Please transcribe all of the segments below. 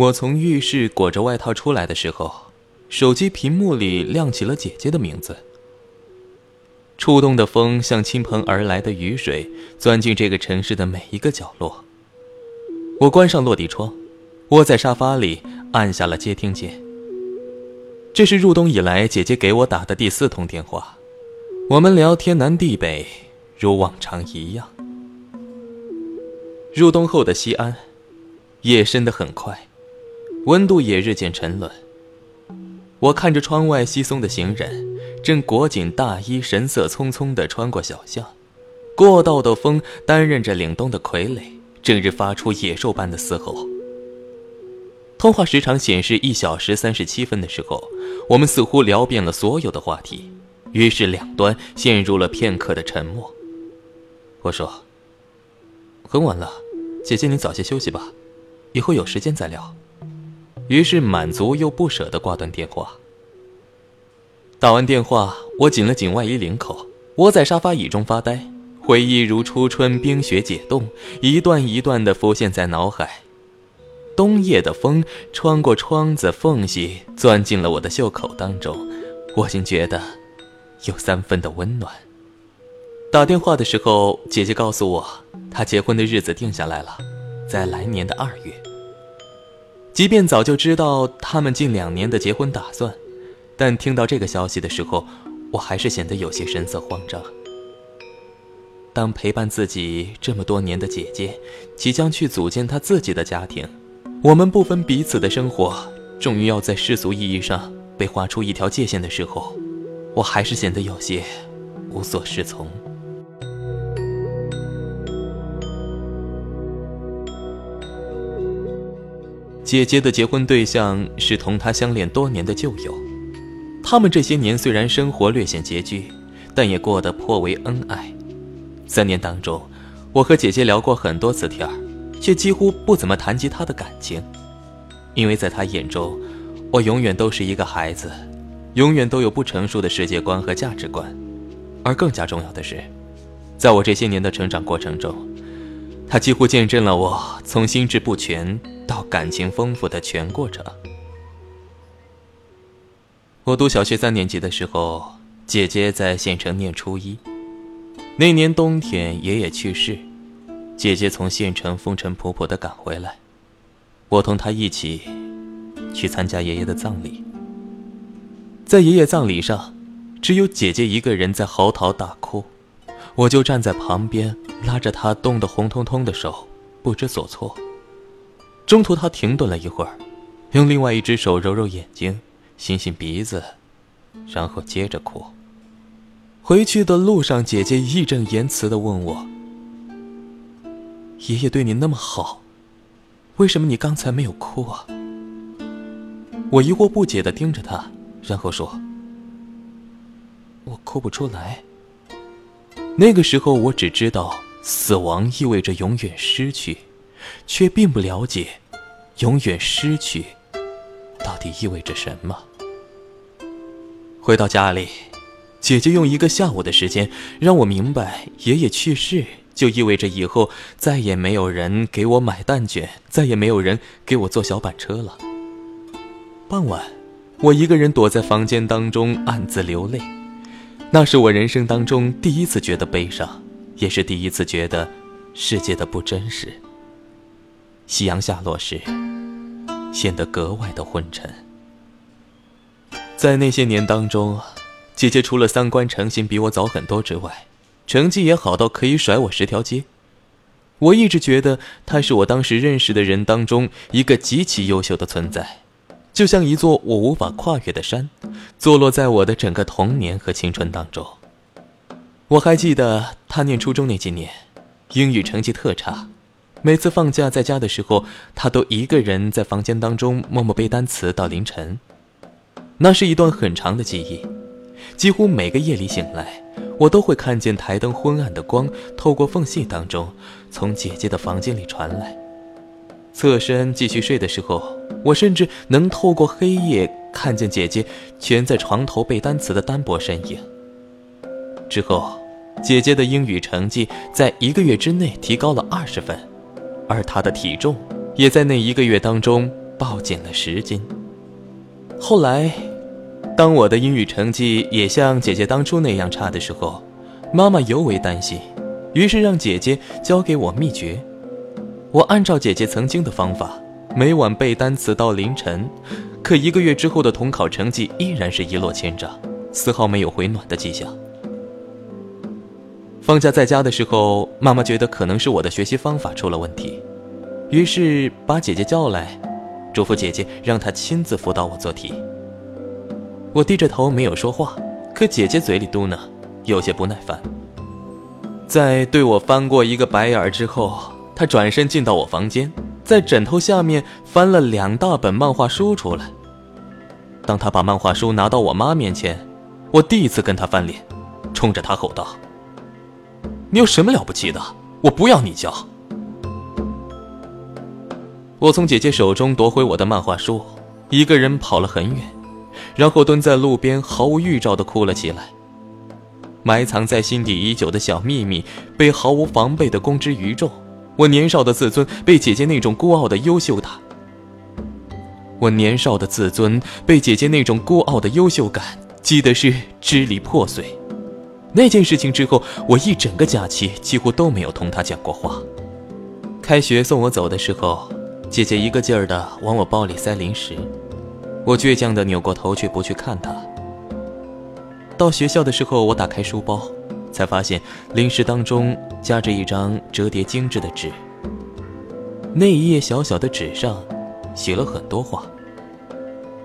我从浴室裹着外套出来的时候，手机屏幕里亮起了姐姐的名字。触动的风像倾盆而来的雨水，钻进这个城市的每一个角落。我关上落地窗，窝在沙发里，按下了接听键。这是入冬以来姐姐给我打的第四通电话，我们聊天南地北，如往常一样。入冬后的西安，夜深得很快，温度也日渐沉沦。我看着窗外稀松的行人，正裹紧大衣，神色匆匆地穿过小巷。过道的风担任着凛冬的傀儡，整日发出野兽般的嘶吼。通话时长显示一小时三十七分的时候，我们似乎聊遍了所有的话题，于是两端陷入了片刻的沉默。我说：“很晚了，姐姐你早些休息吧，以后有时间再聊。”于是满足又不舍地挂断电话。打完电话，我紧了紧外衣领口，窝在沙发椅中发呆，回忆如初春冰雪解冻，一段一段地浮现在脑海。冬夜的风穿过窗子缝隙，钻进了我的袖口当中，我竟觉得有三分的温暖。打电话的时候，姐姐告诉我，她结婚的日子定下来了，在来年的二月。即便早就知道他们近两年的结婚打算，但听到这个消息的时候，我还是显得有些神色慌张。当陪伴自己这么多年的姐姐，即将去组建她自己的家庭。我们不分彼此的生活，终于要在世俗意义上被划出一条界限的时候，我还是显得有些无所适从。姐姐的结婚对象是同她相恋多年的旧友，他们这些年虽然生活略显拮据，但也过得颇为恩爱。三年当中，我和姐姐聊过很多次天儿。却几乎不怎么谈及他的感情，因为在他眼中，我永远都是一个孩子，永远都有不成熟的世界观和价值观。而更加重要的是，在我这些年的成长过程中，他几乎见证了我从心智不全到感情丰富的全过程。我读小学三年级的时候，姐姐在县城念初一，那年冬天，爷爷去世。姐姐从县城风尘仆仆地赶回来，我同她一起去参加爷爷的葬礼。在爷爷葬礼上，只有姐姐一个人在嚎啕大哭，我就站在旁边拉着她冻得红彤彤的手，不知所措。中途她停顿了一会儿，用另外一只手揉揉眼睛，擤擤鼻子，然后接着哭。回去的路上，姐姐义正言辞的问我。爷爷对你那么好，为什么你刚才没有哭啊？我疑惑不解的盯着他，然后说：“我哭不出来。”那个时候，我只知道死亡意味着永远失去，却并不了解永远失去到底意味着什么。回到家里，姐姐用一个下午的时间让我明白爷爷去世。就意味着以后再也没有人给我买蛋卷，再也没有人给我坐小板车了。傍晚，我一个人躲在房间当中暗自流泪，那是我人生当中第一次觉得悲伤，也是第一次觉得世界的不真实。夕阳下落时，显得格外的昏沉。在那些年当中，姐姐除了三观成型比我早很多之外，成绩也好到可以甩我十条街，我一直觉得她是我当时认识的人当中一个极其优秀的存在，就像一座我无法跨越的山，坐落在我的整个童年和青春当中。我还记得他念初中那几年，英语成绩特差，每次放假在家的时候，他都一个人在房间当中默默背单词到凌晨，那是一段很长的记忆，几乎每个夜里醒来。我都会看见台灯昏暗的光透过缝隙当中，从姐姐的房间里传来。侧身继续睡的时候，我甚至能透过黑夜看见姐姐蜷在床头背单词的单薄身影。之后，姐姐的英语成绩在一个月之内提高了二十分，而她的体重也在那一个月当中暴减了十斤。后来，当我的英语成绩也像姐姐当初那样差的时候，妈妈尤为担心，于是让姐姐教给我秘诀。我按照姐姐曾经的方法，每晚背单词到凌晨，可一个月之后的统考成绩依然是一落千丈，丝毫没有回暖的迹象。放假在家的时候，妈妈觉得可能是我的学习方法出了问题，于是把姐姐叫来，嘱咐姐姐让她亲自辅导我做题。我低着头没有说话，可姐姐嘴里嘟囔，有些不耐烦。在对我翻过一个白眼之后，她转身进到我房间，在枕头下面翻了两大本漫画书出来。当她把漫画书拿到我妈面前，我第一次跟她翻脸，冲着她吼道。你有什么了不起的？我不要你教。我从姐姐手中夺回我的漫画书，一个人跑了很远，然后蹲在路边，毫无预兆的哭了起来。埋藏在心底已久的小秘密被毫无防备的公之于众，我年少的自尊被姐姐那种孤傲的优秀打，我年少的自尊被姐姐那种孤傲的优秀感击得是支离破碎。那件事情之后，我一整个假期几乎都没有同他讲过话。开学送我走的时候，姐姐一个劲儿的往我包里塞零食，我倔强的扭过头去不去看她。到学校的时候，我打开书包，才发现零食当中夹着一张折叠精致的纸。那一页小小的纸上，写了很多话，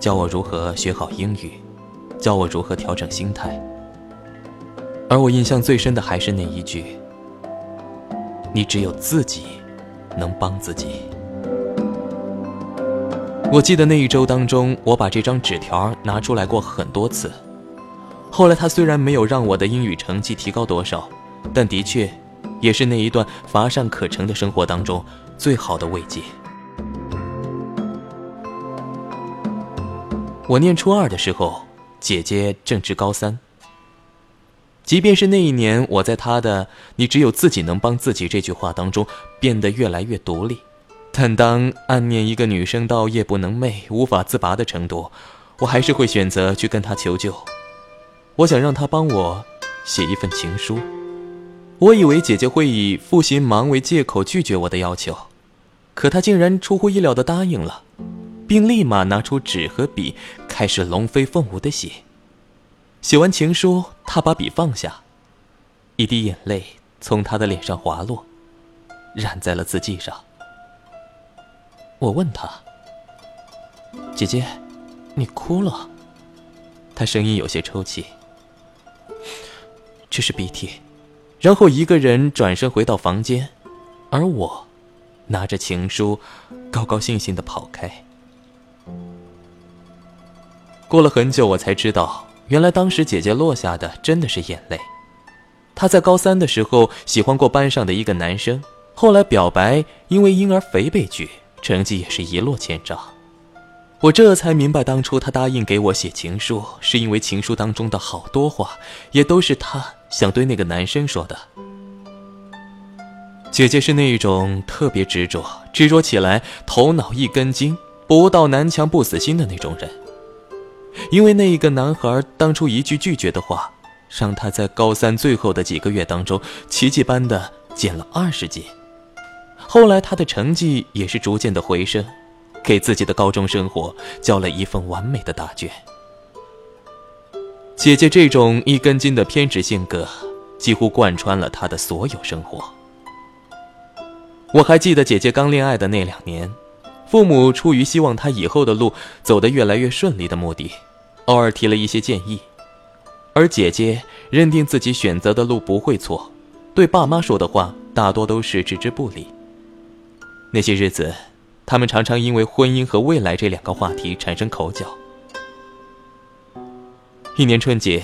教我如何学好英语，教我如何调整心态。而我印象最深的还是那一句：“你只有自己能帮自己。”我记得那一周当中，我把这张纸条拿出来过很多次。后来，他虽然没有让我的英语成绩提高多少，但的确也是那一段乏善可陈的生活当中最好的慰藉。我念初二的时候，姐姐正值高三。即便是那一年，我在他的“你只有自己能帮自己”这句话当中变得越来越独立，但当暗恋一个女生到夜不能寐、无法自拔的程度，我还是会选择去跟他求救。我想让他帮我写一份情书。我以为姐姐会以复习忙为借口拒绝我的要求，可她竟然出乎意料的答应了，并立马拿出纸和笔，开始龙飞凤舞的写。写完情书，他把笔放下，一滴眼泪从他的脸上滑落，染在了字迹上。我问他：“姐姐，你哭了？”他声音有些抽泣：“这是鼻涕。”然后一个人转身回到房间，而我拿着情书，高高兴兴的跑开。过了很久，我才知道。原来当时姐姐落下的真的是眼泪。她在高三的时候喜欢过班上的一个男生，后来表白，因为婴儿肥被拒，成绩也是一落千丈。我这才明白，当初她答应给我写情书，是因为情书当中的好多话，也都是她想对那个男生说的。姐姐是那一种特别执着，执着起来头脑一根筋，不到南墙不死心的那种人。因为那一个男孩当初一句拒绝的话，让他在高三最后的几个月当中，奇迹般的减了二十斤。后来他的成绩也是逐渐的回升，给自己的高中生活交了一份完美的答卷。姐姐这种一根筋的偏执性格，几乎贯穿了他的所有生活。我还记得姐姐刚恋爱的那两年。父母出于希望他以后的路走得越来越顺利的目的，偶尔提了一些建议，而姐姐认定自己选择的路不会错，对爸妈说的话大多都是置之不理。那些日子，他们常常因为婚姻和未来这两个话题产生口角。一年春节，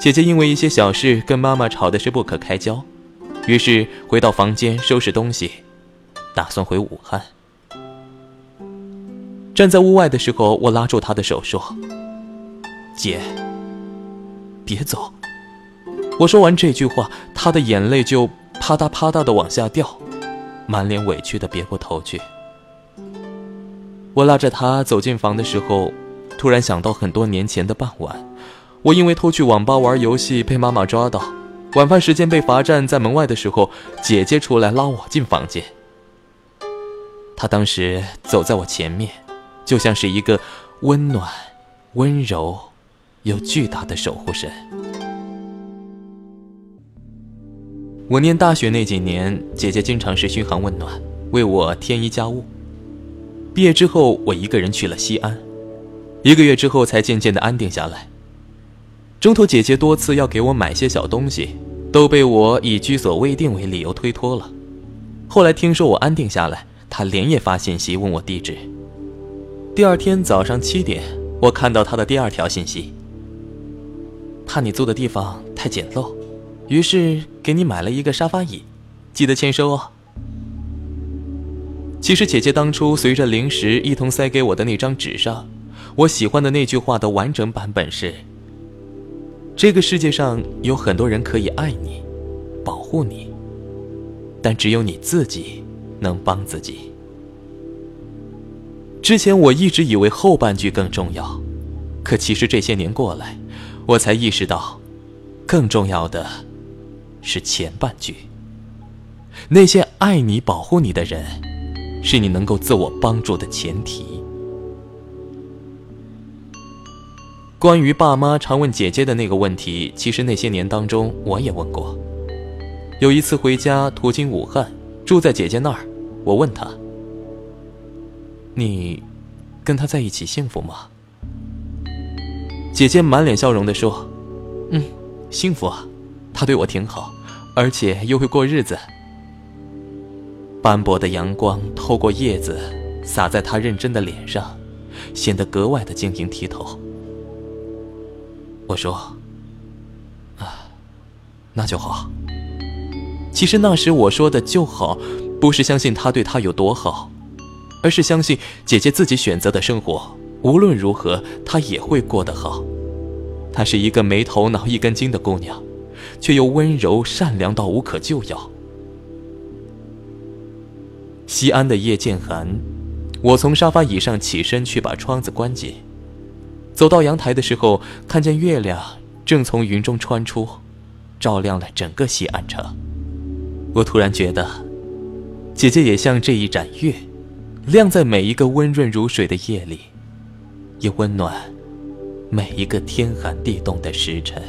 姐姐因为一些小事跟妈妈吵的是不可开交，于是回到房间收拾东西，打算回武汉。站在屋外的时候，我拉住他的手说：“姐，别走。”我说完这句话，他的眼泪就啪嗒啪嗒的往下掉，满脸委屈的别过头去。我拉着她走进房的时候，突然想到很多年前的傍晚，我因为偷去网吧玩游戏被妈妈抓到，晚饭时间被罚站在门外的时候，姐姐出来拉我进房间。她当时走在我前面，就像是一个温暖、温柔又巨大的守护神。我念大学那几年，姐姐经常是嘘寒问暖，为我添衣加物。毕业之后，我一个人去了西安，一个月之后才渐渐的安定下来。中途，姐姐多次要给我买些小东西，都被我以居所未定为理由推脱了。后来听说我安定下来，她连夜发信息问我地址。第二天早上七点，我看到他的第二条信息：怕你租的地方太简陋。于是给你买了一个沙发椅，记得签收哦。其实姐姐当初随着零食一同塞给我的那张纸上，我喜欢的那句话的完整版本是：这个世界上有很多人可以爱你，保护你，但只有你自己能帮自己。之前我一直以为后半句更重要，可其实这些年过来，我才意识到，更重要的。是前半句。那些爱你、保护你的人，是你能够自我帮助的前提。关于爸妈常问姐姐的那个问题，其实那些年当中我也问过。有一次回家途经武汉，住在姐姐那儿，我问她：“你跟他在一起幸福吗？”姐姐满脸笑容的说：“嗯，幸福啊。”他对我挺好，而且又会过日子。斑驳的阳光透过叶子洒在他认真的脸上，显得格外的晶莹剔透。我说：“啊，那就好。”其实那时我说的就好，不是相信他对他有多好，而是相信姐姐自己选择的生活，无论如何她也会过得好。她是一个没头脑、一根筋的姑娘。却又温柔善良到无可救药。西安的夜渐寒，我从沙发椅上起身去把窗子关紧。走到阳台的时候，看见月亮正从云中穿出，照亮了整个西安城。我突然觉得，姐姐也像这一盏月，亮在每一个温润如水的夜里，也温暖每一个天寒地冻的时辰。